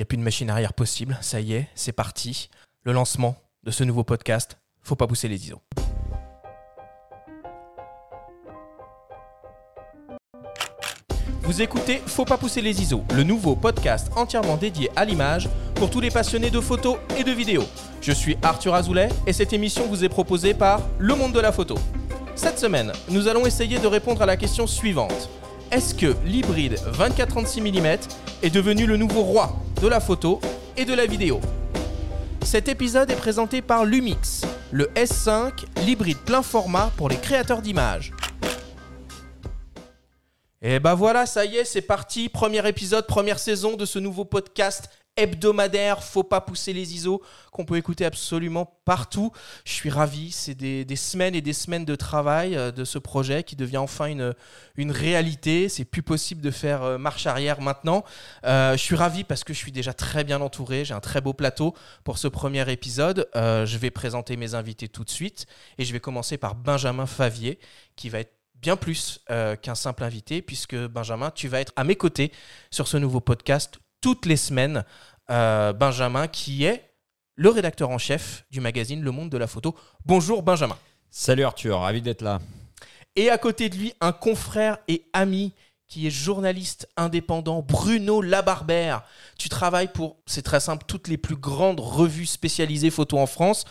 n'y a plus de machine arrière possible. Ça y est, c'est parti. Le lancement de ce nouveau podcast. Faut pas pousser les ISO. Vous écoutez Faut pas pousser les ISO, le nouveau podcast entièrement dédié à l'image pour tous les passionnés de photos et de vidéos. Je suis Arthur Azoulay et cette émission vous est proposée par Le Monde de la Photo. Cette semaine, nous allons essayer de répondre à la question suivante. Est-ce que l'hybride 24-36 mm est devenu le nouveau roi de la photo et de la vidéo Cet épisode est présenté par Lumix, le S5, l'hybride plein format pour les créateurs d'images. Et bah voilà, ça y est, c'est parti. Premier épisode, première saison de ce nouveau podcast hebdomadaire, faut pas pousser les ISO, qu'on peut écouter absolument partout. Je suis ravi, c'est des, semaines et des semaines de travail euh, de ce projet qui devient enfin une, une réalité. C'est plus possible de faire euh, marche arrière maintenant. Euh, je suis ravi parce que je suis déjà très bien entouré, j'ai un très beau plateau pour ce premier épisode. je vais présenter mes invités tout de suite et je vais commencer par Benjamin Favier qui va être bien plus qu'un simple invité, puisque Benjamin, tu vas être à mes côtés sur ce nouveau podcast toutes les semaines. Euh, Benjamin, qui est le rédacteur en chef du magazine Le Monde de la Photo. Bonjour Benjamin. Salut Arthur, ravi d'être là. Et à côté de lui, un confrère et ami qui est journaliste indépendant, Bruno Labarbère. Tu travailles pour, c'est très simple, toutes les plus grandes revues spécialisées photo en France.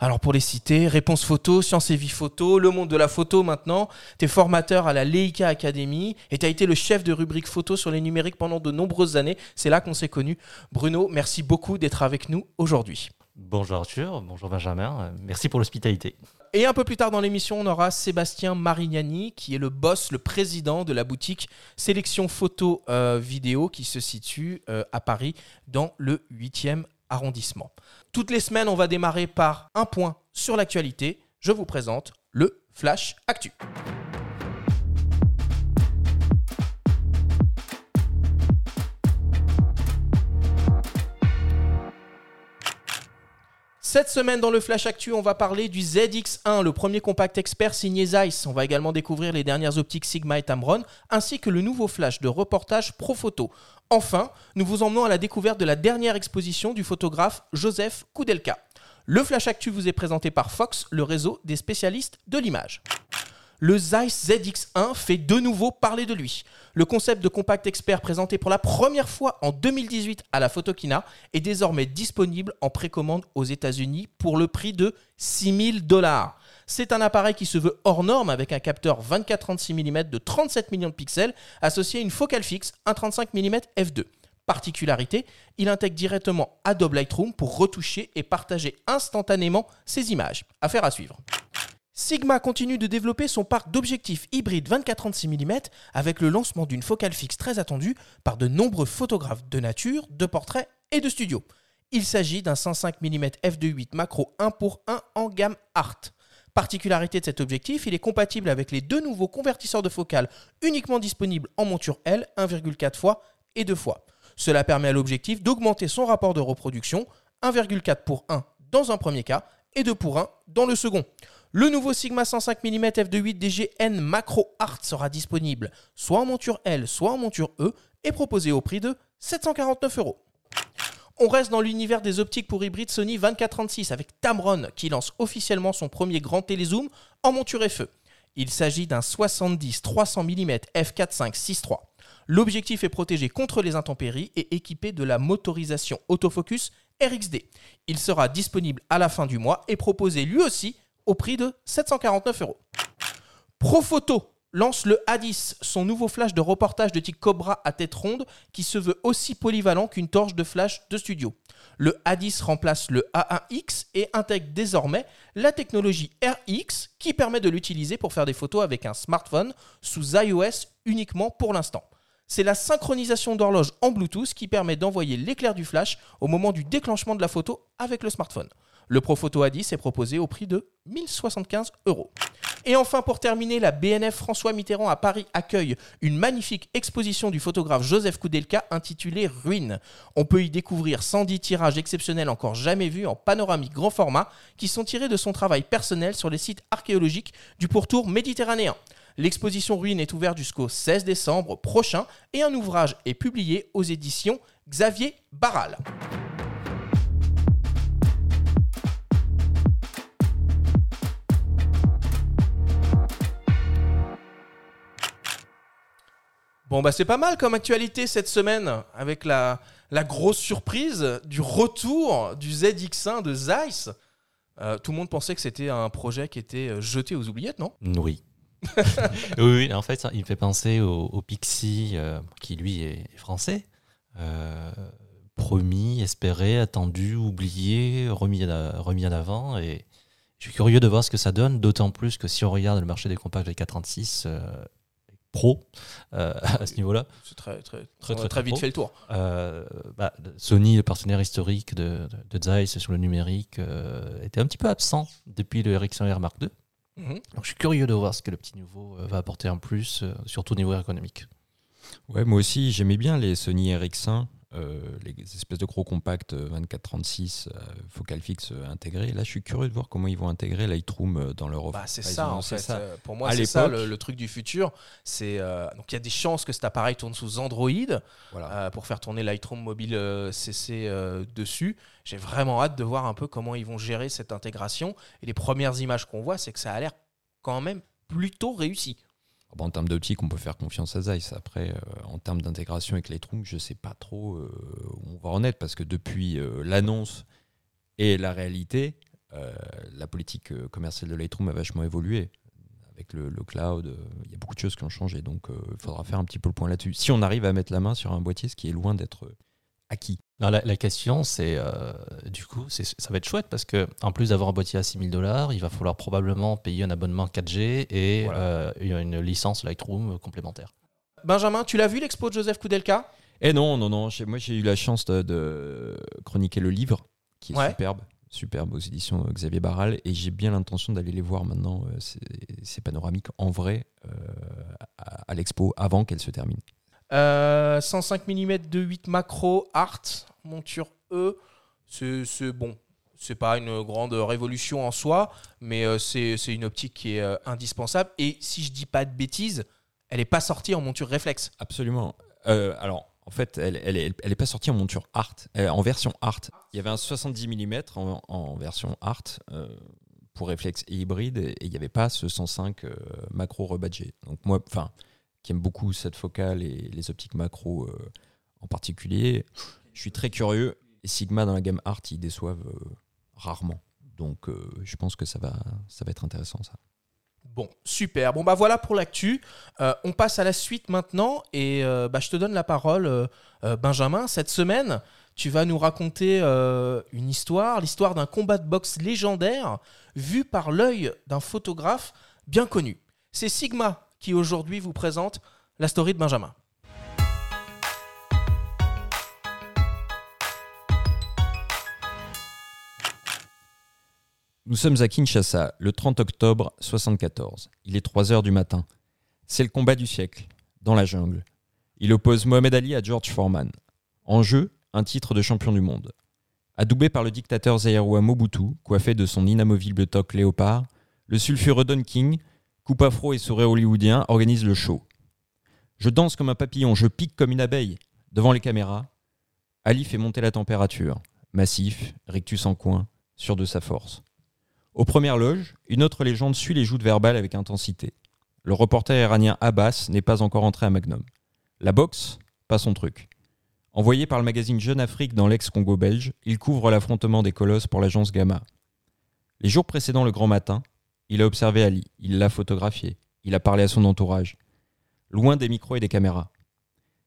Alors pour les citer, Réponse Photo, Science et Vie Photo, Le Monde de la Photo maintenant. Tu es formateur à la Leica Academy et tu as été le chef de rubrique photo sur les numériques pendant de nombreuses années. C'est là qu'on s'est connus. Bruno, merci beaucoup d'être avec nous aujourd'hui. Bonjour Arthur, bonjour Benjamin, merci pour l'hospitalité. Et un peu plus tard dans l'émission, on aura Sébastien Marignani, qui est le boss, le président de la boutique Sélection Photo euh, Vidéo, qui se situe euh, à Paris, dans le 8e arrondissement. Toutes les semaines, on va démarrer par un point sur l'actualité. Je vous présente le Flash Actu. Cette semaine dans le Flash Actu, on va parler du ZX1, le premier compact expert signé Zeiss. On va également découvrir les dernières optiques Sigma et Tamron, ainsi que le nouveau flash de reportage Profoto. Enfin, nous vous emmenons à la découverte de la dernière exposition du photographe Joseph Koudelka. Le Flash Actu vous est présenté par Fox, le réseau des spécialistes de l'image le Zeiss ZX1 fait de nouveau parler de lui. Le concept de compact expert présenté pour la première fois en 2018 à la Photokina est désormais disponible en précommande aux États-Unis pour le prix de 6000 dollars. C'est un appareil qui se veut hors norme avec un capteur 24-36 mm de 37 millions de pixels associé à une focale fixe 1,35 mm f2. Particularité, il intègre directement Adobe Lightroom pour retoucher et partager instantanément ses images. Affaire à suivre. Sigma continue de développer son parc d'objectifs hybrides 24-36 mm avec le lancement d'une focale fixe très attendue par de nombreux photographes de nature, de portraits et de studio. Il s'agit d'un 105 mm f2.8 macro 1 pour 1 en gamme Art. Particularité de cet objectif, il est compatible avec les deux nouveaux convertisseurs de focale uniquement disponibles en monture L 1,4 fois et 2 fois. Cela permet à l'objectif d'augmenter son rapport de reproduction 1,4 pour 1 dans un premier cas et 2 pour 1 dans le second. Le nouveau Sigma 105 mm f2.8 DGN Macro Art sera disponible soit en monture L, soit en monture E et proposé au prix de 749 euros. On reste dans l'univers des optiques pour hybride Sony 2436 avec Tamron qui lance officiellement son premier grand télézoom en monture FE. Il s'agit d'un 70-300 mm f4.5.6.3. L'objectif est protégé contre les intempéries et équipé de la motorisation autofocus RXD. Il sera disponible à la fin du mois et proposé lui aussi au prix de 749 euros. Profoto lance le A10, son nouveau flash de reportage de type Cobra à tête ronde qui se veut aussi polyvalent qu'une torche de flash de studio. Le A10 remplace le A1X et intègre désormais la technologie RX qui permet de l'utiliser pour faire des photos avec un smartphone sous iOS uniquement pour l'instant. C'est la synchronisation d'horloge en Bluetooth qui permet d'envoyer l'éclair du flash au moment du déclenchement de la photo avec le smartphone. Le Profoto A10 est proposé au prix de 1075 euros. Et enfin, pour terminer, la BNF François Mitterrand à Paris accueille une magnifique exposition du photographe Joseph Koudelka intitulée Ruines. On peut y découvrir 110 tirages exceptionnels encore jamais vus en panoramique grand format qui sont tirés de son travail personnel sur les sites archéologiques du pourtour méditerranéen. L'exposition Ruines est ouverte jusqu'au 16 décembre prochain et un ouvrage est publié aux éditions Xavier Barral. Bon, bah c'est pas mal comme actualité cette semaine, avec la, la grosse surprise du retour du ZX1 de Zeiss. Euh, tout le monde pensait que c'était un projet qui était euh, jeté aux oubliettes, non? Oui. oui, oui, en fait, ça, il me fait penser au, au Pixie, euh, qui lui est français. Euh, promis, espéré, attendu, oublié, remis, à- remis en avant. Et je suis curieux de voir ce que ça donne, d'autant plus que si on regarde le marché des compacts de 436 euh, Pro euh, à ce niveau-là, C'est très, très, Très, on a très, très très vite pro. fait le tour. Euh, bah, Sony, le partenaire historique de, de, de Zeiss sur le numérique, euh, était un petit peu absent depuis le Ericsson R Mark II. Mhm. Donc je suis curieux de voir ce que le petit nouveau va apporter en plus, euh, surtout au niveau ergonomique. Ouais, moi aussi, j'aimais bien les Sony RX1, euh, les espèces de gros compacts euh, 24-36, euh, focal fixe euh, intégrés. Là, je suis curieux de voir comment ils vont intégrer Lightroom euh, dans leur offre. Bah, c'est ça ont en lancé fait. ça. Euh, Pour moi, c'est ça le, le truc du futur. C'est euh, donc il y a des chances que cet appareil tourne sous Android Voilà. euh, pour faire tourner Lightroom mobile euh, CC euh, dessus. J'ai vraiment hâte de voir un peu comment ils vont gérer cette intégration. Et les premières images qu'on voit, c'est que ça a l'air quand même plutôt réussi. Ah bah, en termes d'optique, on peut faire confiance à Zeiss. Après, euh, en termes d'intégration avec Lightroom, je sais pas trop euh, où on va en être parce que depuis euh, l'annonce et la réalité, la politique commerciale de Lightroom a vachement évolué. Avec le, cloud, il y a beaucoup de choses qui ont changé. Donc, il faudra faire un petit peu le point là-dessus. Si on arrive à mettre la main sur un boîtier, ce qui est loin d'être acquis. Alors, la, la question, c'est euh, du coup, c'est- ça va être chouette parce que en plus d'avoir un boîtier à 6000 dollars, il va falloir probablement payer un abonnement 4G et Voilà. euh, une licence Lightroom complémentaire. Benjamin, tu l'as vu l'expo de Joseph Koudelka? Et non, non, non. Moi, j'ai eu la chance de, de chroniquer le livre, qui est Ouais. superbe, superbe aux éditions Xavier Barral, et j'ai bien l'intention d'aller les voir maintenant, euh, ces, ces panoramiques en vrai, euh, à, à l'expo, avant qu'elle se termine. Euh, 105 mm de 8 macro art monture E c'est bon c'est pas une grande révolution en soi mais euh, c'est une optique qui est euh, indispensable et si je dis pas de bêtises elle est pas sortie en monture réflexe Absolument. Euh, alors, en fait, elle n'est elle, elle est pas sortie en monture Art, euh, en version Art. Il y avait un 70 mm en, en version Art euh, pour réflexe et hybride, et il n'y avait pas ce 105 euh, macro rebadgé. Donc moi, enfin, qui aime beaucoup cette focale et les optiques macro euh, en particulier, je suis très curieux. Sigma dans la gamme Art, ils déçoivent euh, rarement. Donc, euh, je pense que ça va, ça va être intéressant ça. bon super. Bon bah voilà pour l'actu. On passe à la suite maintenant. Et bah, je te donne la parole Benjamin. Cette semaine tu vas nous raconter une histoire. L'histoire d'un combat de boxe légendaire vu par l'œil d'un photographe bien connu. C'est Sigma qui aujourd'hui vous présente la story de Benjamin Nous sommes à Kinshasa, le 30 octobre 74. Il est 3 heures du matin. C'est le combat du siècle, dans la jungle. Il oppose Mohamed Ali à George Foreman. En jeu, un titre de champion du monde. Adoubé par le dictateur zaïrois Mobutu, coiffé de son inamovible toque léopard, le sulfureux Don King, coupe afro et sourire hollywoodien, organise le show. Je danse comme un papillon, je pique comme une abeille. Devant les caméras, Ali fait monter la température. Massif, rictus en coin, sûr de sa force. Aux premières loges, une autre légende suit les joutes verbales avec intensité. Le reporter iranien Abbas n'est pas encore entré à Magnum. La boxe, pas son truc. Envoyé par le magazine Jeune Afrique dans l'ex-Congo belge, il couvre l'affrontement des colosses pour l'agence Gamma. Les jours précédents le grand matin, il a observé Ali, il l'a photographié, il a parlé à son entourage. Loin des micros et des caméras.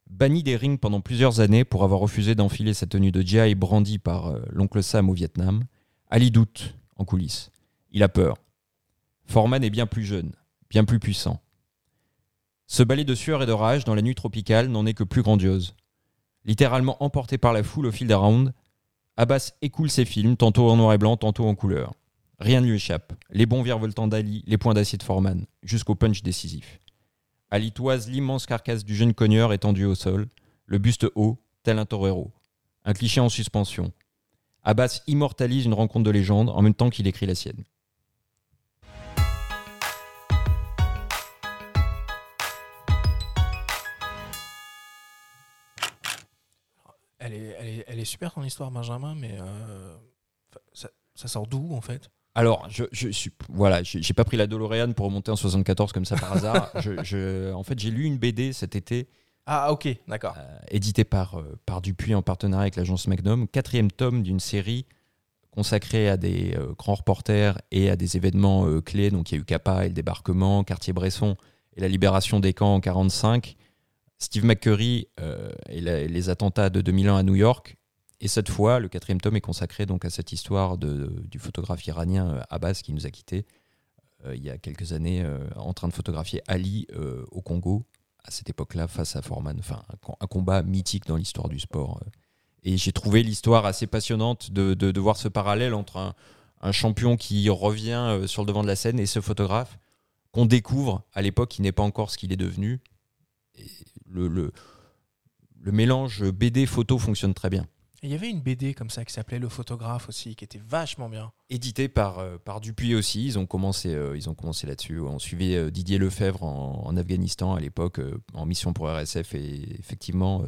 Banni des rings pendant plusieurs années pour avoir refusé d'enfiler sa tenue de GI brandie par euh, l'oncle Sam au Vietnam, Ali doute en coulisses. Il a peur. Foreman est bien plus jeune, bien plus puissant. Ce balai de sueur et de rage dans la nuit tropicale n'en est que plus grandiose. Littéralement emporté par la foule au fil des rounds, Abbas écoule ses films, tantôt en noir et blanc, tantôt en couleur. Rien ne lui échappe. Les bons virevoltants d'Ali, les points d'acier de Foreman, jusqu'au punch décisif. Ali toise l'immense carcasse du jeune cogneur étendu au sol, le buste haut, tel un torero. Un cliché en suspension. Abbas immortalise une rencontre de légende en même temps qu'il écrit la sienne. Elle est super ton histoire, Benjamin, mais euh, ça sort d'où en fait? Alors, je, je suis voilà, j'ai pas pris la DeLorean pour remonter en 74 comme ça par hasard. je, je- en fait, j'ai lu une BD cet été, Ah, ok, d'accord. euh, éditée par euh, par Dupuis en partenariat avec l'agence Magnum, quatrième tome d'une série consacrée à des euh, grands reporters et à des événements clés. Donc, il y a eu Capa et le débarquement, Cartier-Bresson et la libération des camps en 45. Steve McCurry et, la- et les attentats de 2001 à New York. Et cette fois, le quatrième tome est consacré donc à cette histoire de, du photographe iranien euh, Abbas qui nous a quittés euh, il y a quelques années euh, en train de photographier Ali au Congo à cette époque-là face à Foreman. Enfin, un, com- un combat mythique dans l'histoire du sport. Et j'ai trouvé l'histoire assez passionnante de, de- voir ce parallèle entre un, un champion qui revient sur le devant de la scène et ce photographe qu'on découvre à l'époque qui n'est pas encore ce qu'il est devenu. Le, le, le mélange BD-photo fonctionne très bien. Il y avait une BD comme ça qui s'appelait Le photographe aussi, qui était vachement bien. édité par, euh, par Dupuis aussi. Ils ont commencé, euh, ils ont commencé là-dessus. On suivait euh, Didier Lefebvre en, en Afghanistan à l'époque, en mission pour RSF, et effectivement,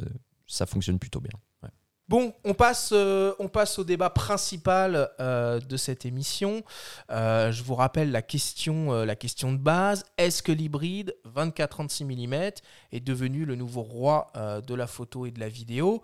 ça fonctionne plutôt bien. Ouais. Bon, on passe, on passe au débat principal de cette émission. Je vous rappelle la question, la question de base. Est-ce que l'hybride 24-36 mm est devenu le nouveau roi de la photo et de la vidéo?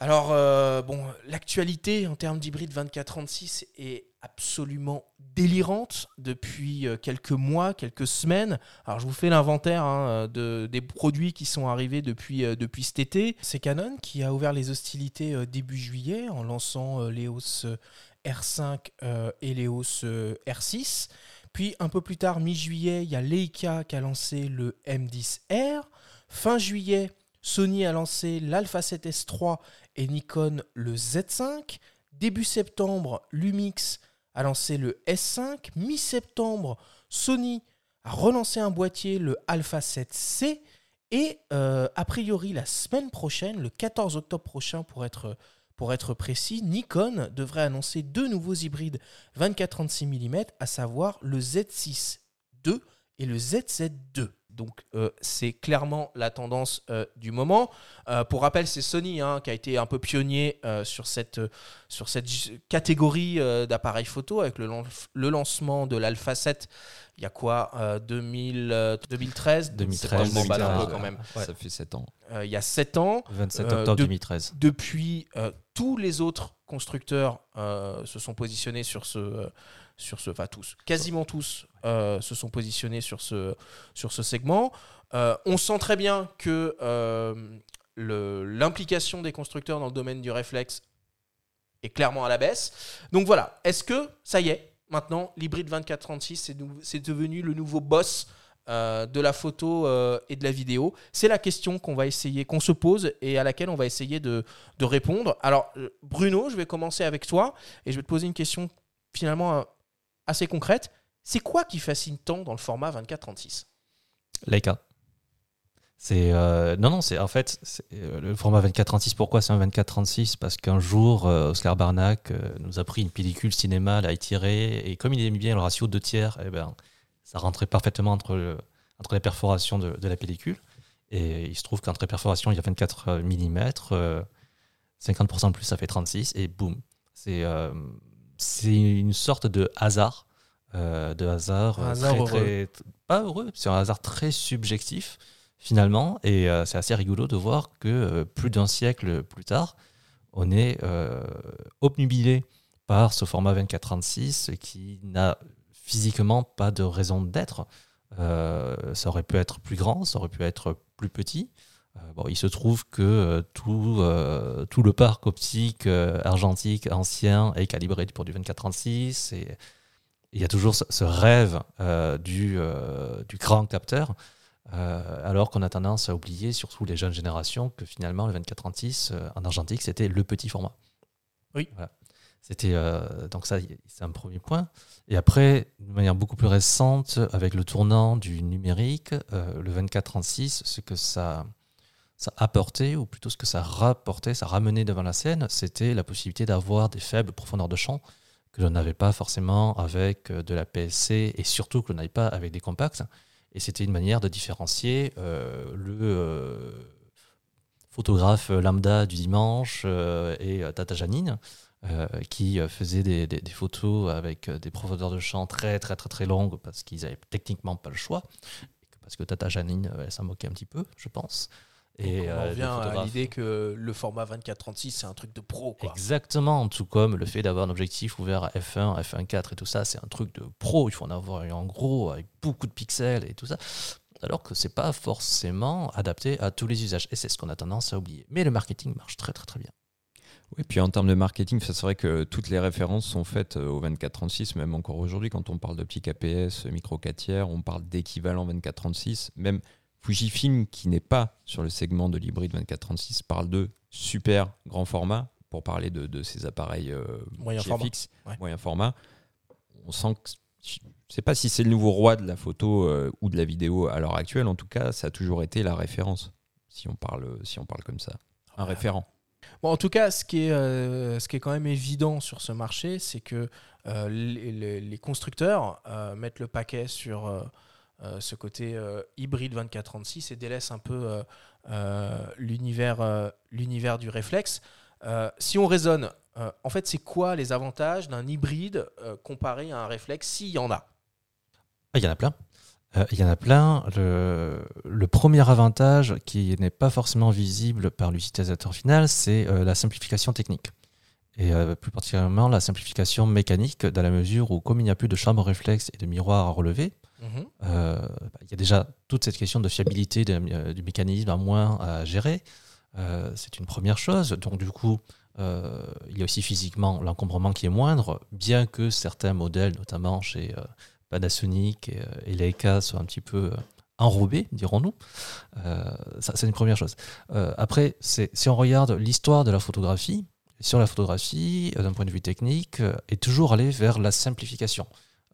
Alors, euh, bon, l'actualité en termes d'hybride 24-36 est absolument délirante depuis euh, quelques mois, quelques semaines. Alors, je vous fais l'inventaire hein, de, des produits qui sont arrivés depuis, euh, depuis cet été. C'est Canon qui a ouvert les hostilités début juillet en lançant euh, l'EOS euh, R5 euh, et l'EOS euh, R6. Puis, un peu plus tard, mi-juillet, il y a Leica qui a lancé le M10R. Fin juillet, Sony a lancé l'Alpha 7S3 et Nikon le Z5. Début septembre, Lumix a lancé le S5. Mi-septembre, Sony a relancé un boîtier, le Alpha 7C. Et euh, a priori, la semaine prochaine, le 14 octobre prochain pour être, précis, Nikon devrait annoncer deux nouveaux hybrides 24-36 mm, à savoir le Z6 II et le ZZ2. Donc euh, c'est clairement la tendance euh, du moment. Euh, pour rappel, c'est Sony hein, qui a été un peu pionnier sur cette, sur cette catégorie d'appareils photo avec le, lan- le lancement de l'Alpha 7. Il y a quoi euh, 2000, euh, 2013 2013, Je m'emballe un peu 2013, quand même. Ouais. Ça fait 7 ans. Il y a 7 ans. 27 Euh, octobre de- 2013. Depuis, tous les autres constructeurs se sont positionnés sur ce, sur ce, enfin tous, quasiment tous euh, se sont positionnés sur ce, sur ce segment. Euh, on sent très bien que euh, l'implication des constructeurs dans le domaine du réflexe est clairement à la baisse. Donc voilà, est-ce que ça y est, maintenant l'hybride 2436 c'est devenu le nouveau boss de la photo et de la vidéo? C'est la question qu'on va essayer, qu'on se pose et à laquelle on va essayer de, de répondre. Alors, Bruno, je vais commencer avec toi et je vais te poser une question finalement assez concrète. C'est quoi qui fascine tant dans le format 24-36 Leica. C'est euh, non non c'est en fait euh, le format 24-36 pourquoi c'est un 24-36 parce qu'un jour euh, Oscar Barnack nous a pris une pellicule cinéma l'a étirée et comme il aimait bien le ratio 2 tiers eh ben ça rentrait parfaitement entre le- entre les perforations de, de la pellicule et il se trouve qu'entre les perforations il y a 24 mm 50% de plus ça fait 36 et boum c'est c'est une sorte de hasard euh, de hasard, Un euh, hasard très, heureux. très- pas heureux c'est un hasard très subjectif finalement. Et euh, c'est assez rigolo de voir que euh, plus d'un siècle plus tard, on est obnubilé par ce format 24-36 qui n'a physiquement pas de raison d'être. Ça aurait pu être plus grand, ça aurait pu être plus petit. Euh, bon, il se trouve que euh, tout, euh, tout le parc optique argentique ancien est calibré pour du 24-36 et il y a toujours ce, rêve du, du grand capteur. Euh, alors qu'on a tendance à oublier, surtout les jeunes générations, que finalement le 24-36 euh, en argentique c'était le petit format. Oui. Voilà. C'était euh, donc ça, c'est un premier point. Et après, de manière beaucoup plus récente, avec le tournant du numérique, le 24-36, ce que ça, ça apportait, ou plutôt ce que ça rapportait, ça ramenait devant la scène, c'était la possibilité d'avoir des faibles profondeurs de champ que l'on n'avait pas forcément avec euh, de la PSC et surtout que l'on n'avait pas avec des compacts. Et c'était une manière de différencier euh, le euh, photographe lambda du dimanche et Tata Janine. qui faisait des, photos avec des profondeurs de champ très très très très longues parce qu'ils avaient techniquement pas le choix parce que Tata Janine s'en moquait un petit peu je pense et on revient à l'idée que le format 24-36, c'est un truc de pro. Quoi. Exactement, tout comme le fait d'avoir un objectif ouvert à f1, f1.4 et tout ça, c'est un truc de pro. Il faut en avoir en gros avec beaucoup de pixels et tout ça. Alors que c'est pas forcément adapté à tous les usages. Et c'est ce qu'on a tendance à oublier. Mais le marketing marche très très très bien. Oui, puis en termes de marketing, c'est vrai que toutes les références sont faites euh, au 24-36, même encore aujourd'hui, quand on parle d'optique APS, micro 4 tiers, on parle d'équivalent 24-36, même Fujifilm, qui n'est pas sur le segment de l'hybride 24-36, parle de super grand format pour parler de, de ces appareils euh, moyen format. moyen format. On sent que je ne sais pas si c'est le nouveau roi de la photo euh, ou de la vidéo à l'heure actuelle. En tout cas, ça a toujours été la référence, si on parle, si on parle comme ça. Un référent. Bon, en tout cas, ce qui, est, euh, ce qui est quand même évident sur ce marché, c'est que les, les, constructeurs mettent le paquet sur euh, ce côté euh, hybride 24-36 et délaisse un peu euh, l'univers l'univers du réflexe. si on raisonne, en fait, c'est quoi les avantages d'un hybride comparé à un réflexe s'il y en a? Ah, Il y en a plein. Il y en a plein. Le, le premier avantage qui n'est pas forcément visible par l'utilisateur final, c'est la simplification technique. Et plus particulièrement la simplification mécanique, dans la mesure où, comme il n'y a plus de chambre réflexe et de miroir à relever, Euh, il y a déjà toute cette question de fiabilité euh, du mécanisme à moins à gérer. Euh, c'est une première chose. Donc du coup, il y a aussi physiquement l'encombrement qui est moindre, bien que certains modèles, notamment chez Panasonic et, Leica, soient un petit peu enrobés, dirons-nous. c'est une première chose. après, si on regarde l'histoire de la photographie, sur la photographie, d'un point de vue technique, est toujours aller vers la simplification.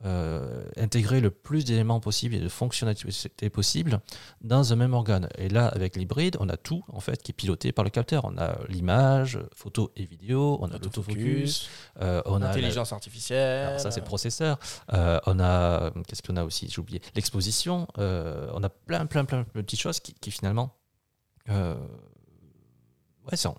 Euh, intégrer le plus d'éléments possibles et de fonctionnalités possibles dans un même organe. Et là, avec l'hybride, on a tout en fait qui est piloté par le capteur. On a l'image, photo et vidéo, on a l'autofocus, euh, on a l'intelligence artificielle. ça, c'est le processeur. Euh, on a qu'est-ce qu'on a aussi? J'ai oublié l'exposition. on a plein, plein, plein de petites choses qui, qui finalement, ouais, sont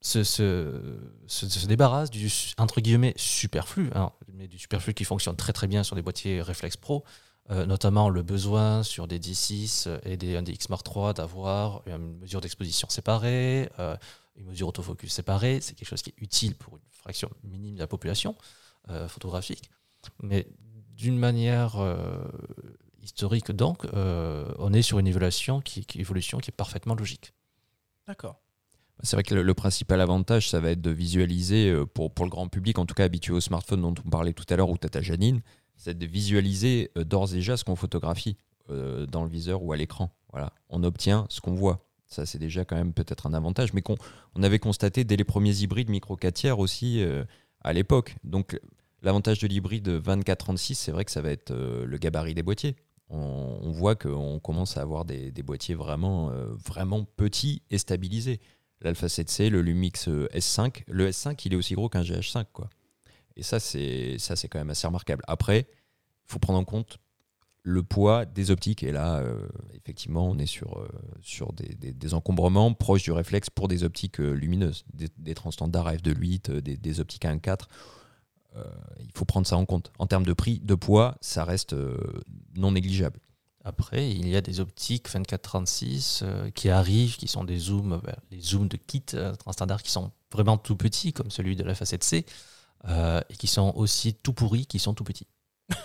se, se, débarrasse du entre guillemets superflu, hein, mais du superflu qui fonctionne très très bien sur des boîtiers Reflex Pro, euh, notamment le besoin sur des D6 et des, des X Mark III d'avoir une mesure d'exposition séparée, euh, une mesure autofocus séparée. C'est quelque chose qui est utile pour une fraction minime de la population euh, photographique. Mais d'une manière historique, donc, on est sur une évaluation qui, qui, évolution qui est parfaitement logique. D'accord. C'est vrai que le, principal avantage, ça va être de visualiser, euh, pour, le grand public, en tout cas habitué au smartphone dont on parlait tout à l'heure, ou Tata Janine, c'est de visualiser euh, d'ores et déjà ce qu'on photographie euh, dans le viseur ou à l'écran. On obtient ce qu'on voit. Ça, c'est déjà quand même peut-être un avantage, mais qu'on on avait constaté dès les premiers hybrides micro 4 tiers aussi à l'époque. Donc, l'avantage de l'hybride 2436, c'est vrai que ça va être le gabarit des boîtiers. On, voit qu'on commence à avoir des, des boîtiers vraiment petits et stabilisés l'Alpha 7C, le Lumix euh, S5. Le S5, il est aussi gros qu'un GH5, quoi. Et ça, c'est ça, c'est quand même assez remarquable. Après, faut prendre en compte le poids des optiques. Et là, euh, effectivement, on est sur, euh, des, encombrements proches du réflexe pour des optiques lumineuses, des, des transstandards f2.8, des, des optiques 1.4. il faut prendre ça en compte. En termes de prix, de poids, ça reste non négligeable. Après, il y a des optiques 24-36 euh, qui arrivent, qui sont des zooms, euh, les zooms de kit euh, standard qui sont vraiment tout petits, comme celui de la facette C, et qui sont aussi tout pourris, qui sont tout petits.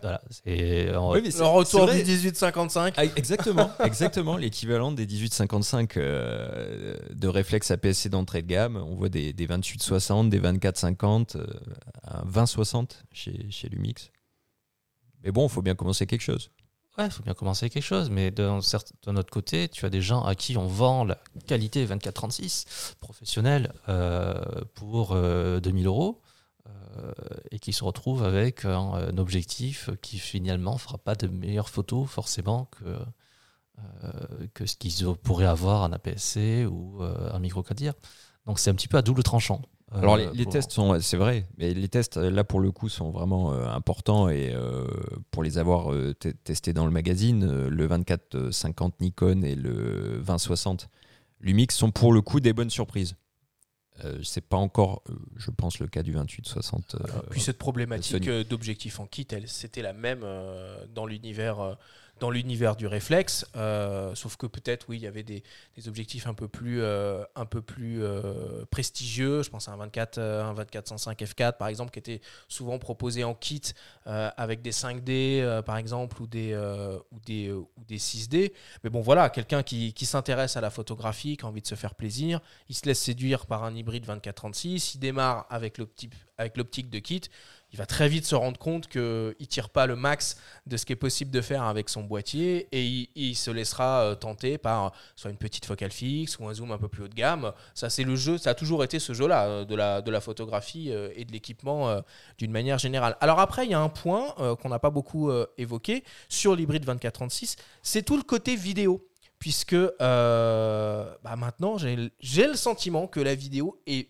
voilà, c'est le retour du 1855. Ah, exactement, exactement l'équivalent des 1855 de réflexe APS-C d'entrée de gamme. On voit des, des 28-60, des 24-50, un 20-60 chez, chez Lumix. Mais bon, il faut bien commencer quelque chose. Ouais, il faut bien commencer quelque chose, mais d'un autre côté, tu as des gens à qui on vend la qualité 2436 professionnelle euh, pour 2000 euh, euros euh, et qui se retrouvent avec un, objectif qui finalement fera pas de meilleures photos forcément que, ce qu'ils pourraient avoir en APS-C ou un micro 4 Donc c'est un petit peu à double tranchant. Alors les, euh, tests sont, c'est vrai, mais les tests là pour le coup sont vraiment euh, importants et euh, pour les avoir testés dans le magazine, le 24-50 Nikon et le 20-60 Lumix sont pour le coup des bonnes surprises. Euh, c'est pas encore, euh, je pense, le cas du 28-60. euh, Puis cette problématique d'objectif en kit, elle, c'était la même euh, dans l'univers euh, dans l'univers du réflexe, euh, sauf que peut-être oui, il y avait des, objectifs un peu plus euh, un peu plus euh, prestigieux. Je pense à un 24 euh, un 24 105 f4 par exemple qui était souvent proposé en kit avec des 5D euh, par exemple ou des ou des ou des 6D. Mais bon voilà, quelqu'un qui, qui s'intéresse à la photographie, qui a envie de se faire plaisir, il se laisse séduire par un hybride 24-36, il démarre avec l'optique de kit, il va très vite se rendre compte qu'il ne tire pas le max de ce qui est possible de faire avec son boîtier et il, se laissera euh, tenter par soit une petite focale fixe ou un zoom un peu plus haut de gamme. Ça, c'est le jeu, ça a toujours été ce jeu-là euh, de la, de la photographie euh, et de l'équipement euh, d'une manière générale. Alors après, il y a un point euh, qu'on n'a pas beaucoup euh, évoqué sur l'hybride 2436, c'est tout le côté vidéo. Puisque euh, bah maintenant, j'ai le sentiment que la vidéo est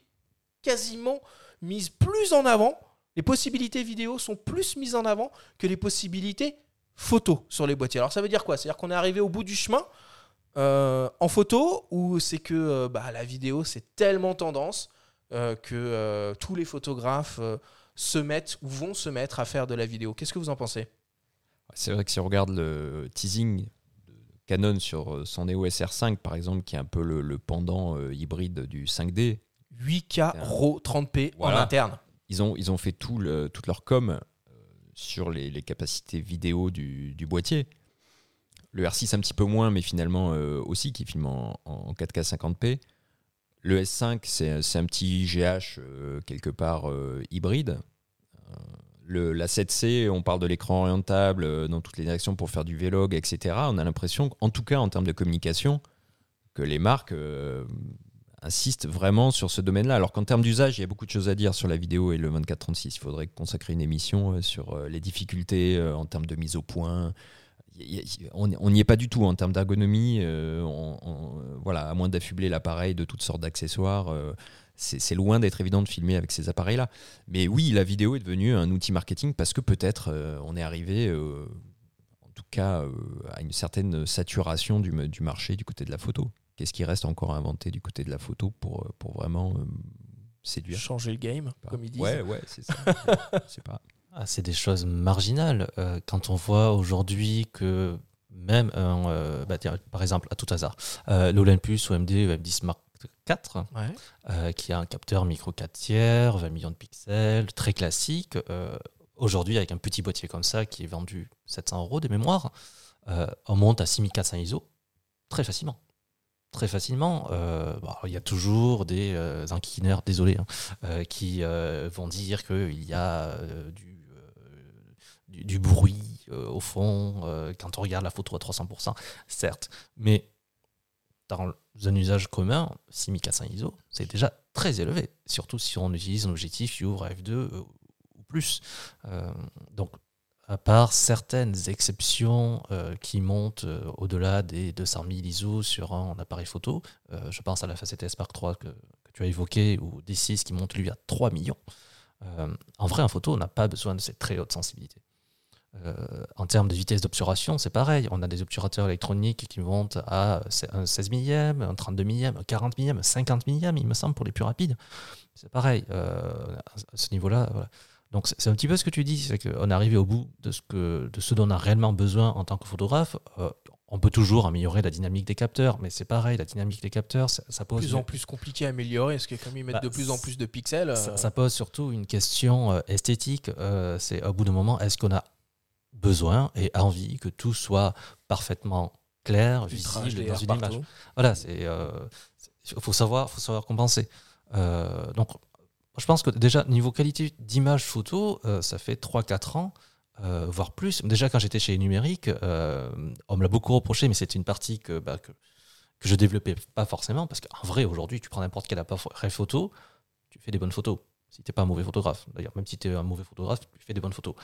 quasiment mise plus en avant. Les possibilités vidéo sont plus mises en avant que les possibilités photo sur les boîtiers. Alors ça veut dire quoi? C'est-à-dire qu'on est arrivé au bout du chemin euh, en photo ou c'est que euh, bah, la vidéo c'est tellement tendance euh, que tous les photographes se mettent ou vont se mettre à faire de la vidéo. Qu'est-ce que vous en pensez? C'est vrai que si on regarde le teasing de Canon sur son EOS R5, par exemple, qui est un peu le, le pendant euh, hybride du 5D, 8K RAW 30p Voilà. en interne. Ils ont, ils ont fait toute leur com euh, sur les, capacités vidéo du, boîtier. Le R6 un petit peu moins, mais finalement euh, aussi, qui filme en, en 4K 50p. Le S5, c'est un petit GH euh, quelque part hybride. Le, la 7C, on parle de l'écran orientable dans toutes les directions pour faire du vlog, etc. On a l'impression, en tout cas en termes de communication, que les marques insistent vraiment sur ce domaine-là. Alors qu'en termes d'usage, il y a beaucoup de choses à dire sur la vidéo et le 24-36. Il faudrait consacrer une émission euh, sur euh, les difficultés euh, en termes de mise au point. On n'y est pas du tout en termes d'ergonomie. on- on- voilà, à moins d'affubler l'appareil de toutes sortes d'accessoires. c'est loin d'être évident de filmer avec ces appareils-là. Mais oui, la vidéo est devenue un outil marketing parce que peut-être on est arrivé, en tout cas, à une certaine saturation du marché du côté de la photo. Qu'est-ce qui reste encore à inventer du côté de la photo pour, euh, pour vraiment euh, séduire Changer le game, comme ils disent. Ouais, ouais, c'est ça. c'est pas. Ah, c'est des choses marginales. Euh, quand on voit aujourd'hui que même, euh, bah, tiens, par exemple, à tout hasard, euh, l'Olympus OMD M10 Mark IV, Ouais. euh, qui a un capteur micro 4 tiers, 20 millions de pixels, très classique. euh, Aujourd'hui, avec un petit boîtier comme ça qui est vendu 700 euros de mémoire, euh, on monte à 6400 ISO très facilement. Très facilement. Euh, il y a toujours des euh, désolé, hein, euh, qui euh, vont dire qu'il y a du, du, bruit au fond quand on regarde la photo à 300%, certes. Mais dans un usage commun, 6400 ISO, c'est déjà très élevé, surtout si on utilise un objectif Uv f2 euh, ou plus. Donc, à part certaines exceptions euh, qui montent euh, au-delà des 200 000 ISO sur un appareil photo, euh, je pense à la Facette S Mark III que, que tu as évoqué, ou D6 qui monte lui à 3 millions. En vrai, un photo n'a pas besoin de cette très haute sensibilité. En termes de vitesse d'obturation, c'est pareil. On a des obturateurs électroniques qui montent à un 16 millième, un 32 millième, un 40 millième, un 50 millième, il me semble, pour les plus rapides. C'est pareil. à ce niveau-là, voilà. Donc c'est un petit peu ce que tu dis, c'est qu'on est arrivé au bout de ce, que, de ce dont on a réellement besoin en tant que photographe. Euh, on peut toujours améliorer la dynamique des capteurs, mais c'est pareil, la dynamique des capteurs, ça, ça De pose... plus en plus compliqué à améliorer, parce que comme ils mettent Bah, de plus en plus de pixels. euh, Ça, ça pose surtout une question euh, esthétique. C'est au bout d'un moment, est-ce qu'on a besoin et envie que tout soit parfaitement clair, ultra visible dans une image? Voilà, il faut savoir, faut savoir compenser. Donc, je pense que déjà niveau qualité d'image photo, euh, ça fait 3-4 ans. euh, voire plus. Déjà, quand j'étais chez Numérique, euh, on me l'a beaucoup reproché, mais c'était une partie que, bah, que, je développais pas forcément. Parce qu'en vrai, aujourd'hui, tu prends n'importe quel appareil photo, tu fais des bonnes photos. Si t'es pas un mauvais photographe. D'ailleurs, même si tu es un mauvais photographe, tu fais des bonnes photos.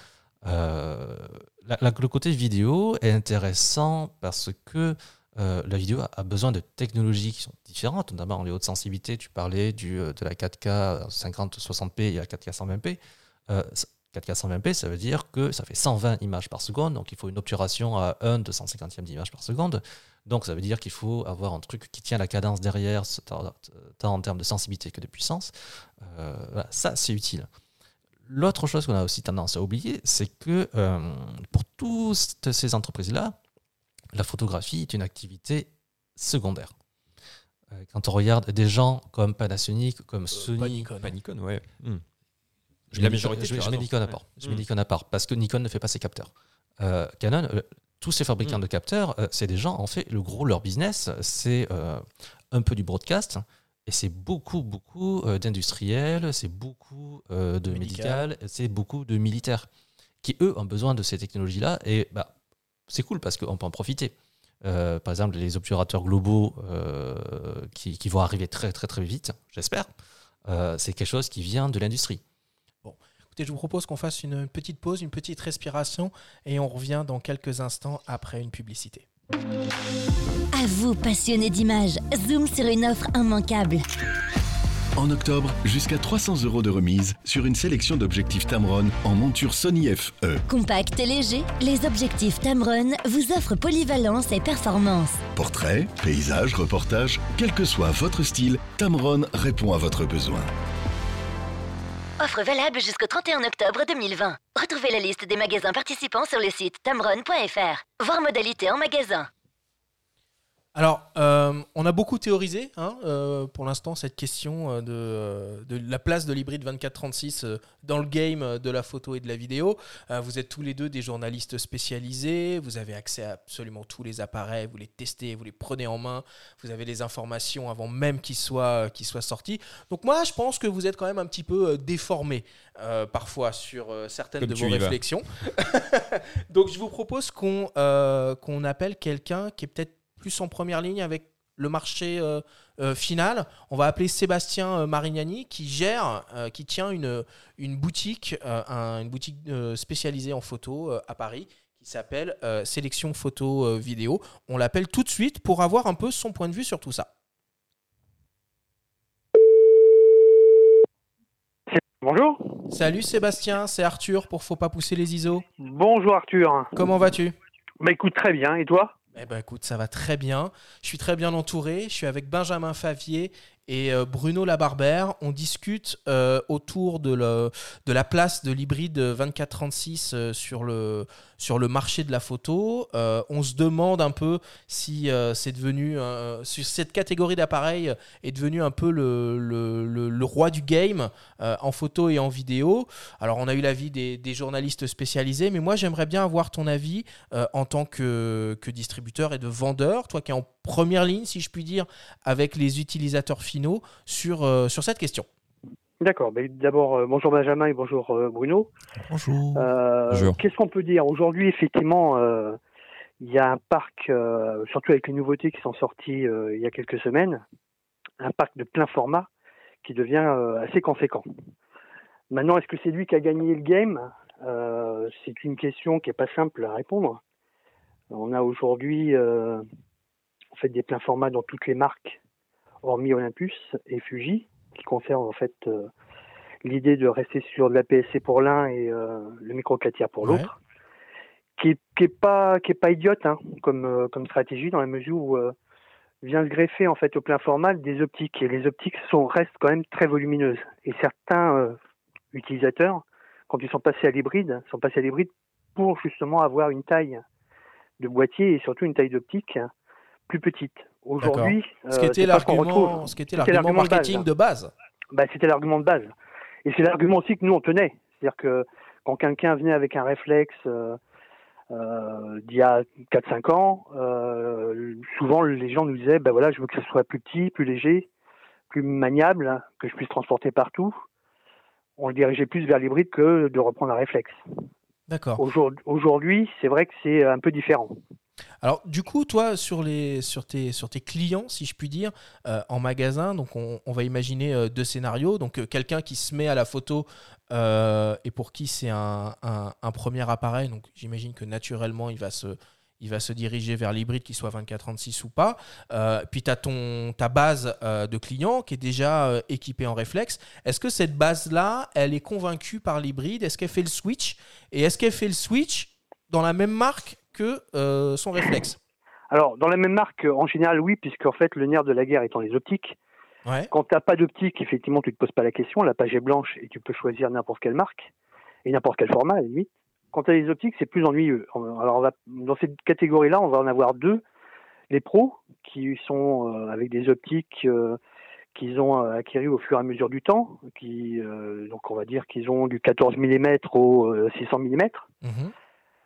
Le côté vidéo est intéressant parce que euh, la vidéo a, besoin de technologies qui sont différentes, notamment en les hautes sensibilités. Tu parlais euh, de la 4K 50-60p et la 4K 120p. Euh, 4K 120p, ça veut dire que ça fait 120 images par seconde, donc il faut une obturation à 1 250e d'image par seconde. Donc ça veut dire qu'il faut avoir un truc qui tient la cadence derrière, tant en termes de sensibilité que de puissance. Euh, ça, c'est utile. L'autre chose qu'on a aussi tendance à oublier, c'est que pour toutes ces entreprises-là, la photographie est une activité secondaire. Euh, quand on regarde des gens comme Panasonic, comme Sony, Nikon, ouais. Hmm. Je, la majorité, je, je, mets Nikon à part. Je mets hmm. Nikon à part parce que Nikon ne fait pas ses capteurs. Canon, tous ces fabricants mm. de capteurs, euh, c'est des gens, en fait, le gros, leur business, c'est euh, un peu du broadcast. Et c'est beaucoup, beaucoup euh, d'industriels, c'est beaucoup de médical, c'est beaucoup de militaires qui, eux, ont besoin de ces technologies-là. Et bah, c'est cool parce qu'on peut en profiter. par exemple, les obturateurs globaux qui, qui, vont arriver très, très, très vite, j'espère, c'est quelque chose qui vient de l'industrie je vous propose qu'on fasse une petite pause, une petite respiration et on revient dans quelques instants après une publicité. À vous, passionnés d'images, zoom sur une offre immanquable. En octobre, jusqu'à 300 euros de remise sur une sélection d'objectifs Tamron en monture Sony FE. Compact et léger, les objectifs Tamron vous offrent polyvalence et performance. Portrait, paysage, reportage, quel que soit votre style, Tamron répond à votre besoin. Offre valable jusqu'au 31 octobre 2020. Retrouvez la liste des magasins participants sur le site tamron.fr. Voir modalité en magasin. Alors, euh, on a beaucoup théorisé hein, euh, pour l'instant cette question euh, de, de, la place de l'hybride 2436 dans le game de la photo et de la vidéo. vous êtes tous les deux des journalistes spécialisés, vous avez accès à absolument tous les appareils, vous les testez, vous les prenez en main, vous avez les informations avant même qu'ils soient, qu'ils soient sortis. Donc moi, je pense que vous êtes quand même un petit peu déformé parfois sur certaines de vos réflexions. Donc je vous propose qu'on qu'on appelle quelqu'un qui est peut-être plus en première ligne avec le marché euh, euh, final. On va appeler Sébastien euh, Marignani qui gère, qui tient une, une boutique, une boutique spécialisée en photo à Paris qui s'appelle Sélection Photo Vidéo. On l'appelle tout de suite pour avoir un peu son point de vue sur tout ça. Bonjour. Salut Sébastien, c'est Arthur pour Faut pas pousser les ISO. Bonjour Arthur. Comment vas-tu? Bah écoute très bien, et toi? Eh ben écoute, ça va très bien. Je suis très bien entouré. Je suis avec Benjamin Favier et euh, Bruno Labarbère. On discute euh, autour de, la place de l'hybride 2436 euh, sur, le, sur le marché de la photo. on se demande un peu si devenu, cette catégorie d'appareils est devenue un peu le, roi du game en photo et en vidéo. Alors on a eu l'avis des, journalistes spécialisés, mais moi j'aimerais bien avoir ton avis en tant que, distributeur et de vendeur, toi qui en première ligne, si je puis dire, avec les utilisateurs finaux sur, euh, sur cette question. D'accord. D'abord, euh, bonjour Benjamin et bonjour euh, Bruno. Bonjour. Qu'est-ce qu'on peut dire? Aujourd'hui, effectivement, il y a un parc, surtout avec les nouveautés qui sont sorties il y a quelques semaines, un parc de plein format qui devient assez conséquent. Maintenant, est-ce que c'est lui qui a gagné le game? C'est une question qui n'est pas simple à répondre. On a aujourd'hui en fait des pleins formats dans toutes les marques, hormis Olympus et Fuji, qui conservent en fait euh, l'idée de rester sur de la PSC pour l'un et euh, le micro 4 tiers pour l'autre, qui, qui est pas qui est pas idiote hein, comme euh, comme stratégie dans la mesure où vient se greffer en fait au plein format des optiques. Et les optiques sont restent quand même très volumineuses. Et certains utilisateurs quand ils sont passés à l'hybride sont passés à l'hybride pour justement avoir une taille de boîtier et surtout une taille d'optique plus petite. Aujourd'hui, ce qui était l'argument, ce qui était l'argument marketing de base. Bah, c'était l'argument de base. Et c'est l'argument aussi que nous on tenait. C'est-à-dire que quand quelqu'un venait avec un réflexe euh, euh, d'il y a 4-5 ans, euh, souvent les gens nous disaient, ben voilà, je veux que ce soit plus petit, plus léger, plus maniable, que je puisse transporter partout. On le dirigeait plus vers l'hybride que de reprendre un réflexe. D'accord. Aujourd'hui, c'est vrai que c'est un peu différent. Alors, du coup, toi, sur, les, sur, tes, sur tes clients, si je puis dire, euh, en magasin, donc on, va imaginer euh, deux scénarios. Donc, euh, quelqu'un qui se met à la photo et pour qui c'est un, premier appareil. Donc, j'imagine que naturellement, il va se, il va se diriger vers l'hybride, qui soit 24-36 ou pas. puis, tu as ton, ta base de clients qui est déjà équipée en réflexe. Est-ce que cette base-là, elle est convaincue par l'hybride? Est-ce qu'elle fait le switch? Et est-ce qu'elle fait le switch dans la même marque que euh, son réflexe Alors, dans la même marque, en général, oui, puisque en fait, le nerf de la guerre étant les optiques. Ouais. Quand tu n'as pas d'optique, effectivement, tu te poses pas la question. La page est blanche et tu peux choisir n'importe quelle marque et n'importe quel format, à la limite. Quand tu as les optiques, c'est plus ennuyeux. Alors, on va, dans cette catégorie-là, on va en avoir deux. Les pros, qui sont euh, avec des optiques euh, qu'ils ont acquis au fur et à mesure du temps, qui, euh, donc on va dire qu'ils ont du 14 mm au euh, 600 mm.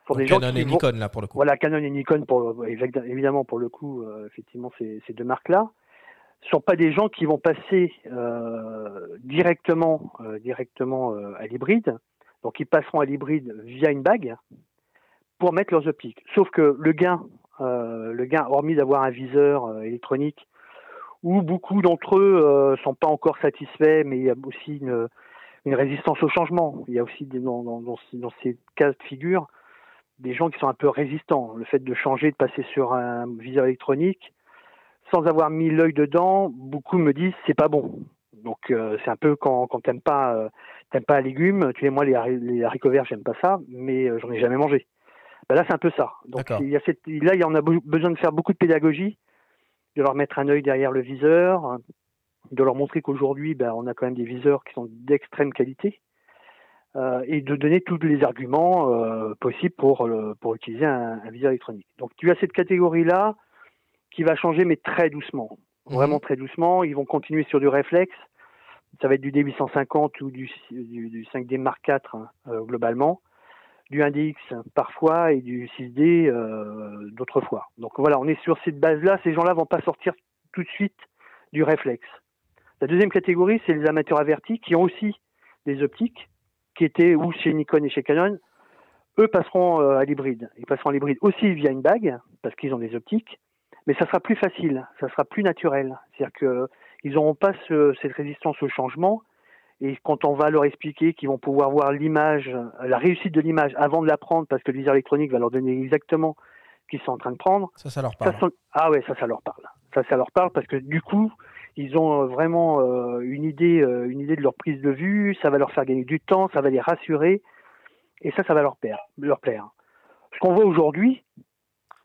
Pour gens Canon qui et vont- Nikon, là, pour le coup. voilà, Canon et Nikon, pour, évidemment, pour le coup, euh, effectivement, ces, ces deux marques-là, ne sont pas des gens qui vont passer euh, directement, euh, directement à l'hybride. Donc, ils passeront à l'hybride via une bague pour mettre leurs optiques. Sauf que le gain, le gain, hormis d'avoir un viseur électronique, où beaucoup d'entre eux euh, sont pas encore satisfaits, mais il y a aussi une, une résistance au changement. Il y a aussi des, dans ces cas de figure des gens qui sont un peu résistants. Le fait de changer, de passer sur un viseur électronique, sans avoir mis l'œil dedans, beaucoup me disent c'est pas bon. Donc euh, c'est un peu quand, quand t'aimes pas euh, t'aimes pas un légume, tu sais moi les, haricots verts j'aime pas ça, mais euh, j'en ai jamais mangé. Ben là c'est un peu ça. Donc il y a cette, là il y en a be- besoin de faire beaucoup de pédagogie, de leur mettre un œil derrière le viseur, de leur montrer qu'aujourd'hui ben, on a quand même des viseurs qui sont d'extrême qualité euh, et de donner tous les arguments euh, possibles pour, le- pour utiliser un, un viseur électronique. Donc tu as cette catégorie-là qui va changer, mais très doucement. Mhm. Vraiment très doucement. Ils vont continuer sur du réflexe. Ça va être du D850 ou du, du, du 5D Mark IV hein, euh, globalement, du 1DX parfois et du 6D euh, d'autres fois. Donc voilà, on est sur cette base-là. Ces gens-là vont pas sortir tout de suite du réflexe. La deuxième catégorie, c'est les amateurs avertis qui ont aussi des optiques, qui étaient ou chez Nikon et chez Canon. Eux passeront euh, à l'hybride. Ils passeront à l'hybride aussi via une bague, parce qu'ils ont des optiques, mais ça sera plus facile, ça sera plus naturel. C'est-à-dire que ils n'auront pas ce- cette résistance au changement. Et quand on va leur expliquer qu'ils vont pouvoir voir l'image, la réussite de l'image avant de la prendre, parce que le viseur électronique va leur donner exactement ce qu'ils sont en train de prendre, Ça, ça leur ça, parle. Ah ouais, ça, ça leur parle. Ça, ça leur parle parce que du coup, ils ont euh, vraiment euh, une idée, euh, une idée de leur prise de vue. Ça va leur faire gagner du temps, ça va les rassurer, et ça, ça va leur plaire. Leur plaire. Ce qu'on voit aujourd'hui,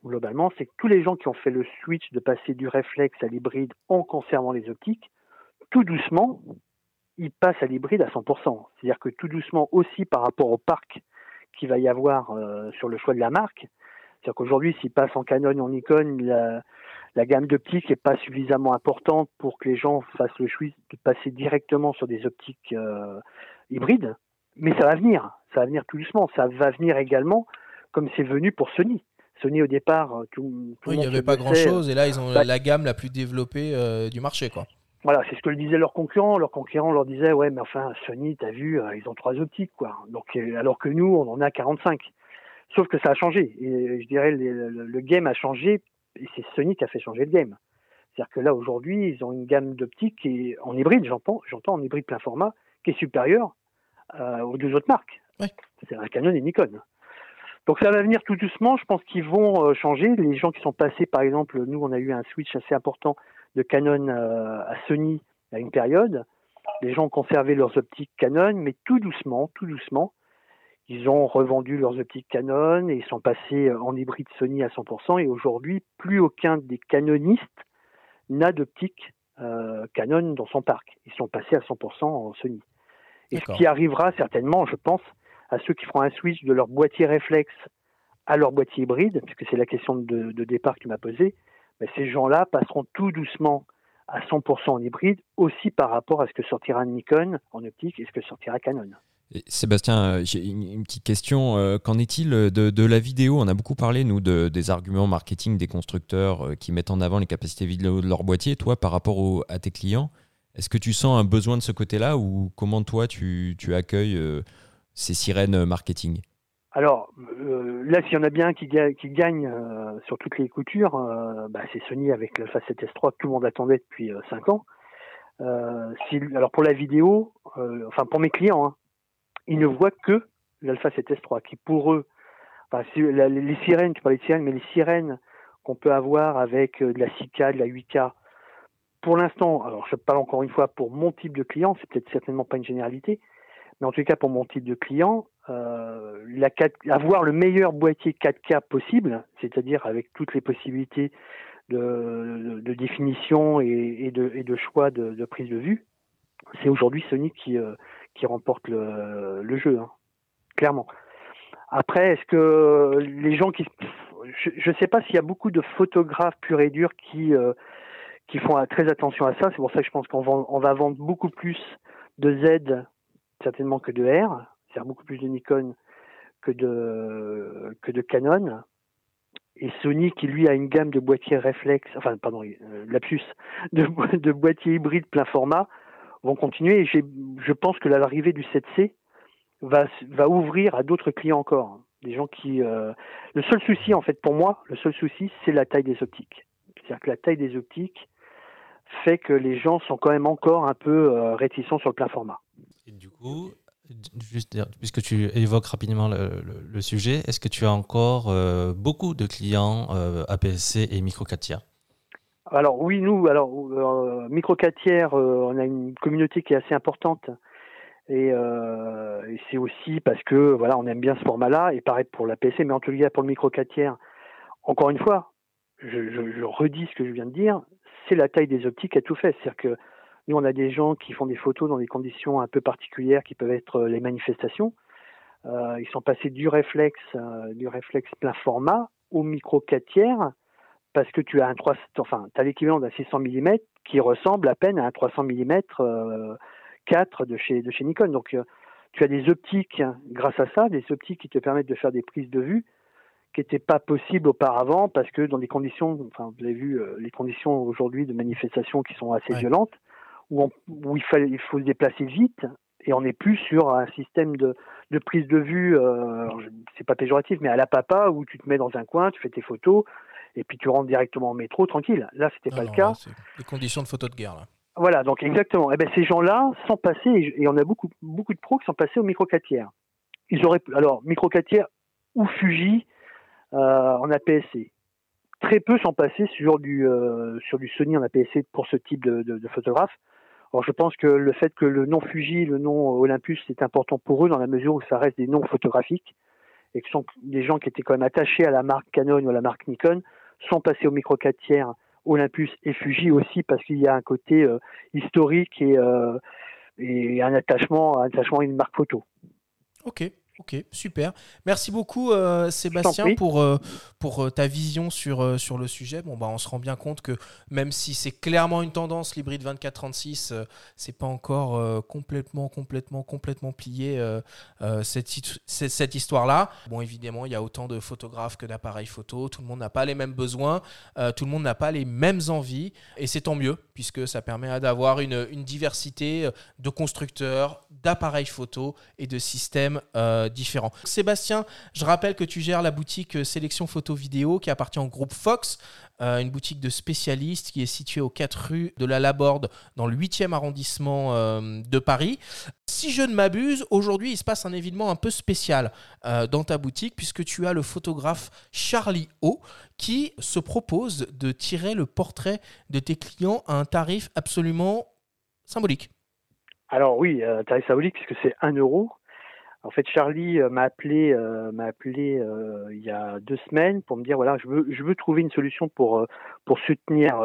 globalement, c'est que tous les gens qui ont fait le switch de passer du réflexe à l'hybride en conservant les optiques, tout doucement, ils passent à l'hybride à 100%. C'est-à-dire que tout doucement aussi par rapport au parc qu'il va y avoir sur le choix de la marque, c'est-à-dire qu'aujourd'hui, s'ils passent en Canon en Nikon, la gamme d'optiques n'est pas suffisamment importante pour que les gens fassent le choix de passer directement sur des optiques euh, hybrides. Mais ça va venir, ça va venir tout doucement. Ça va venir également comme c'est venu pour Sony. Sony au départ, euh, tout, tout Oui, le il n'y avait pas grand-chose, et là, ils ont Bah- la gamme la plus développée euh, du marché, quoi. Voilà, c'est ce que le disaient leurs concurrents. Leurs concurrents leur disaient, ouais, mais enfin, Sony, t'as vu, euh, ils ont trois optiques, quoi. Donc, euh, alors que nous, on en a 45. Sauf que ça a changé. Et je dirais, le, le- le game a changé, c'est Sony qui a fait changer le game. C'est-à-dire que là, aujourd'hui, ils ont une gamme d'optiques qui est en hybride, j'entends, j'entends en hybride plein format, qui est supérieure euh, aux deux autres marques. C'est un Canon et Nikon. Donc ça va venir tout doucement. Je pense qu'ils vont euh, changer. Les gens qui sont passés, par exemple, nous, on a eu un switch assez important de Canon euh, à Sony à une période. Les gens ont conservé leurs optiques Canon, mais tout doucement, tout doucement, ils ont revendu leurs optiques Canon et ils sont passés en hybride Sony à 100%. Et aujourd'hui, plus aucun des canonistes n'a d'optique euh, Canon dans son parc. Ils sont passés à 100% en Sony. Et ce qui arrivera certainement, je pense, à ceux qui feront un switch de leur boîtier réflexe à leur boîtier hybride, puisque c'est la question de, de départ que tu m'as posée, mais ces gens-là passeront tout doucement à 100% en hybride, aussi par rapport à ce que sortira Nikon en optique et ce que sortira Canon. Sébastien, euh, j'ai une, petite question. Euh, Qu'en est-il de, de la vidéo? On a beaucoup parlé, nous, de- des arguments marketing des constructeurs euh, qui mettent en avant les capacités vidéo de leur boîtier. Toi, par rapport à tes clients, est-ce que tu sens un besoin de ce côté-là ou comment toi, tu, accueilles euh, ces sirènes marketing? Alors euh, là, s'il y en a bien qui, ga- qui gagne euh, sur toutes les coutures, euh, bah, c'est Sony avec l'Alpha 7S3 que tout le monde attendait depuis 5 ans. Euh, alors pour la vidéo, euh, enfin pour mes clients, hein, ils ne voient que l'Alpha 7S3 qui pour eux, les sirènes, tu parlais de sirènes, mais les sirènes qu'on peut avoir avec euh, de la 6K, de la 8K, pour l'instant, alors je parle encore une fois pour mon type de client, c'est peut-être certainement pas une généralité, mais en tout cas pour mon type de client, euh, la 4, avoir le meilleur boîtier 4K possible, c'est-à-dire avec toutes les possibilités de, définition et, de, choix de, de, prise de vue, c'est aujourd'hui Sony qui, euh, qui remporte le, jeu, hein, clairement. Après, est-ce que les gens qui... Je ne sais pas s'il y a beaucoup de photographes purs et durs qui, euh, qui font très attention à ça. C'est pour ça que je pense qu'on va, vendre beaucoup plus de Z certainement que de R, c'est-à-dire beaucoup plus de Nikon que de, que de Canon. Et Sony, qui lui a une gamme de boîtiers réflexes, enfin, pardon, euh, lapsus, de boîtiers hybrides plein format, vont continuer. Et je pense que l'arrivée du 7C va, ouvrir à d'autres clients encore. Des gens qui. Euh, le seul souci, en fait, pour moi, le seul souci, c'est la taille des optiques. C'est-à-dire que la taille des optiques fait que les gens sont quand même encore un peu euh, réticents sur le plein format. Et du coup, puisque tu évoques rapidement le, sujet, est-ce que tu as encore euh, beaucoup de clients APS-C et micro 4 tiers Alors oui, nous, alors euh, micro 4 tiers, on a une communauté qui est assez importante. Et, c'est aussi parce que voilà, on aime bien ce format-là, et pareil pour l'APS-C, mais en tout cas pour le micro 4 tiers, encore une fois, je, je, redis ce que je viens de dire, c'est la taille des optiques a tout fait. C'est-à-dire que nous, on a des gens qui font des photos dans des conditions un peu particulières qui peuvent être euh, les manifestations. Euh, ils sont passés du réflexe, euh, du réflexe plein format au micro 4 tiers parce que tu as un 3, enfin, as l'équivalent d'un 600 mm qui ressemble à peine à un 300 mm 4 de chez, de chez Nikon. Donc, tu as des optiques, grâce à ça, des optiques qui te permettent de faire des prises de vue qui n'étaient pas possibles auparavant parce que dans des conditions, enfin, vous avez vu les conditions aujourd'hui de manifestation qui sont assez violentes, où, il, fallait, il faut se déplacer vite et on n'est plus sur un système de, de prise de vue, euh, c'est pas péjoratif, mais à la papa où tu te mets dans un coin, tu fais tes photos et puis tu rentres directement au métro tranquille. Là, c'était pas le cas. les conditions de photo de guerre là. Voilà, donc exactement. Et eh ben ces gens-là sont passés et on a beaucoup beaucoup de pros qui sont passés au micro 4 tiers. Ils auraient alors micro 4 tiers ou Fuji euh, en APS-C. Très peu sont passés sur du euh, sur du Sony en APS-C pour ce type de, de, de photographe. Alors je pense que le fait que le nom Fuji, le nom Olympus, c'est important pour eux dans la mesure où ça reste des noms photographiques et que ce sont des gens qui étaient quand même attachés à la marque Canon ou à la marque Nikon sont passés au micro 4 tiers Olympus et Fuji aussi parce qu'il y a un côté euh, historique et, euh, et un attachement, un attachement à une marque photo. Ok. Ok, super. Merci beaucoup euh, Sébastien pour, euh, pour euh, ta vision sur, sur le sujet. Bon, bah, on se rend bien compte que même si c'est clairement une tendance, l'hybride 24-36, c'est pas encore complètement, complètement, complètement plié cette, cette histoire-là. Bon, évidemment, il y a autant de photographes que d'appareils photo. Tout le monde n'a pas les mêmes besoins, tout le monde n'a pas les mêmes envies. Et c'est tant mieux, puisque ça permet d'avoir une, une diversité de constructeurs, d'appareils photo et de systèmes différents. Sébastien, je rappelle que tu gères la boutique euh, Sélection Photo Vidéo qui appartient au groupe Fox, euh, une boutique de spécialistes qui est située aux 4 rues de la Laborde dans le 8e arrondissement euh, de Paris. Si je ne m'abuse, aujourd'hui il se passe un événement un peu spécial dans ta boutique puisque tu as le photographe Charlie O qui se propose de tirer le portrait de tes clients à un tarif absolument symbolique. Alors oui, un tarif symbolique puisque c'est 1 euro en fait, Charlie euh, m'a appelé, euh, m'a appelé euh, il y a deux semaines pour me dire voilà, je veux, je veux trouver une solution pour pour soutenir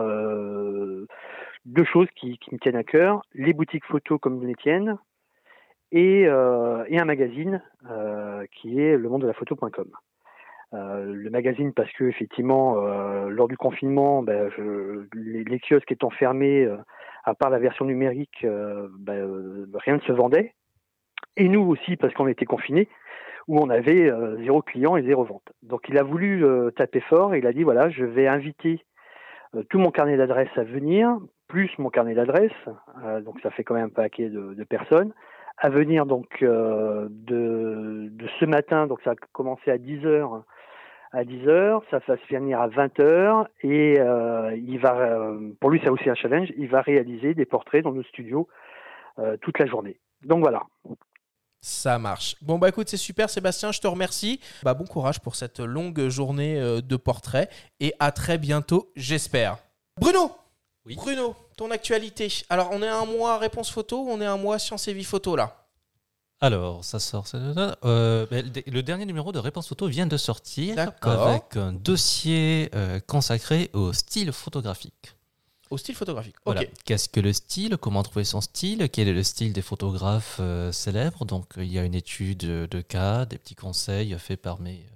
deux choses qui, qui, me tiennent à cœur les boutiques photos comme les tiennes et, et un magazine qui est le monde de la photo.com. le magazine parce que effectivement lors du confinement ben, je, les, les, kiosques étant fermés à part la version numérique ben, rien ne se vendait et nous aussi parce qu'on était confinés, où on avait euh, zéro client et zéro vente. Donc il a voulu euh, taper fort et il a dit voilà, je vais inviter euh, tout mon carnet d'adresses à venir, plus mon carnet d'adresses, donc ça fait quand même un paquet de, personnes, à venir donc de, de, ce matin, donc ça a commencé à 10h à 10h, ça va se finir à 20h et il va, pour lui c'est aussi un challenge, il va réaliser des portraits dans nos studios toute la journée. Donc voilà, ça marche. Bon bah écoute, c'est super Sébastien, je te remercie. Bah bon courage pour cette longue journée euh, de portrait et à très bientôt, j'espère. Bruno Oui. Bruno, ton actualité. Alors on est un mois réponse photo ou on est un mois science et vie photo là? Alors, ça sort. ça- euh, ben, le dernier numéro de Réponse Photo vient de sortir avec un dossier euh, consacré au style photographique. Au style photographique. Voilà. Qu'est-ce que le style? Comment trouver son style? Quel est le style des photographes euh, célèbres? Donc, euh, il y a une étude de cas, des petits conseils faits par mes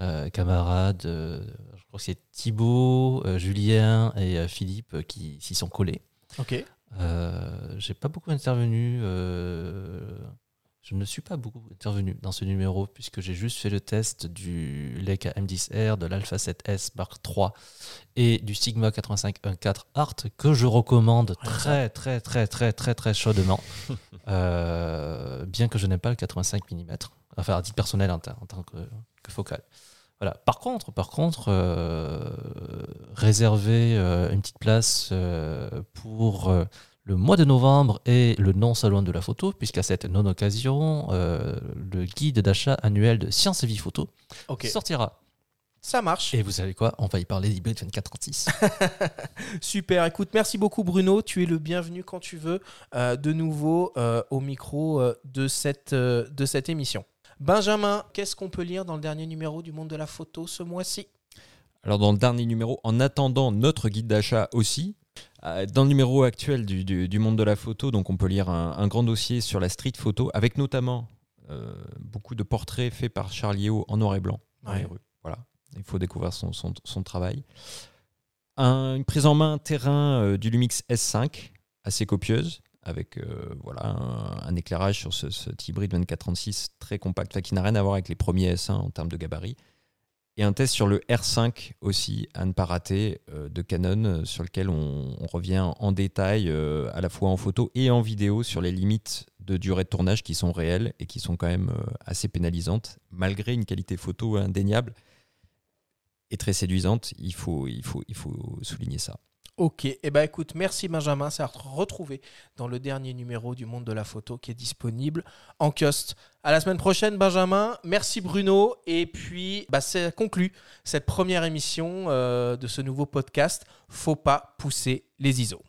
euh, camarades. euh, je crois que c'est Thibaut, Julien et Philippe qui s'y sont collés. Ok. J'ai pas beaucoup intervenu. Je ne suis pas beaucoup intervenu dans ce numéro puisque j'ai juste fait le test du Leica M10R, de l'Alpha 7S Mark III et du Sigma 85 1.4 Art que je recommande très très très très très très chaudement. Euh, bien que je n'aime pas le 85 mm, enfin à titre personnel en, en tant que, que focal. Voilà. Par contre, par contre, euh, réserver euh, une petite place pour le mois de novembre et le non-salon de la photo, puisqu'à cette non-occasion, euh, le guide d'achat annuel de Science et Vie Photo sortira. Ça marche. Et vous savez quoi? On va y parler d'Hybrid 2436. Super, écoute, merci beaucoup Bruno, tu es le bienvenu quand tu veux euh, de nouveau euh, au micro euh, de, cette, euh, de cette émission. Benjamin, qu'est-ce qu'on peut lire dans le dernier numéro du monde de la photo ce mois-ci? Alors dans le dernier numéro, en attendant notre guide d'achat aussi, dans le numéro actuel du, du- du monde de la photo, donc on peut lire un, un grand dossier sur la street photo, avec notamment euh, beaucoup de portraits faits par Charlie O en noir et blanc dans les Ouais. rues. Voilà, il faut découvrir son, son- son travail. Un- une prise en main terrain euh, du Lumix S5, assez copieuse, avec euh, voilà, un, un éclairage sur ce, cet hybride 2436 très compact, enfin, qui n'a rien à voir avec les premiers S1 en termes de gabarit. Et un test sur le R5 aussi, à ne pas rater, euh, de Canon, euh, sur lequel on, revient en détail, euh, à la fois en photo et en vidéo, sur les limites de durée de tournage qui sont réelles et qui sont quand même assez pénalisantes, malgré une qualité photo indéniable et très séduisante. Il faut, il faut, il faut souligner ça. Ok, et eh ben écoute, merci Benjamin, c'est à retrouver dans le dernier numéro du monde de la photo qui est disponible en kiosque. À la semaine prochaine Benjamin, merci Bruno, et puis bah, ça conclut cette première émission euh, de ce nouveau podcast. Faut pas pousser les ISO.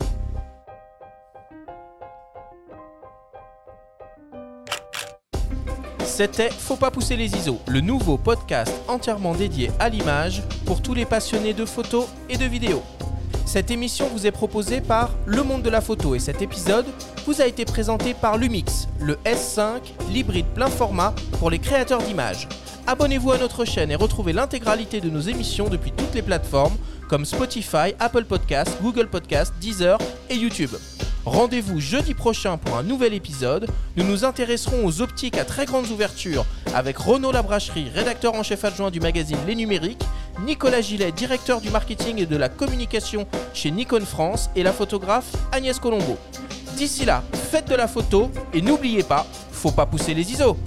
C'était Faut pas pousser les ISO, le nouveau podcast entièrement dédié à l'image pour tous les passionnés de photos et de vidéos. Cette émission vous est proposée par Le Monde de la Photo et cet épisode vous a été présenté par Lumix, le S5, l'hybride plein format pour les créateurs d'images. Abonnez-vous à notre chaîne et retrouvez l'intégralité de nos émissions depuis toutes les plateformes comme Spotify, Apple Podcasts, Google Podcasts, Deezer et YouTube. Rendez-vous jeudi prochain pour un nouvel épisode. Nous nous intéresserons aux optiques à très grandes ouvertures avec Renaud Labracherie, rédacteur en chef adjoint du magazine Les Numériques, Nicolas Gillet, directeur du marketing et de la communication chez Nikon France et la photographe Agnès Colombo. D'ici là, faites de la photo et n'oubliez pas, faut pas pousser les ISO.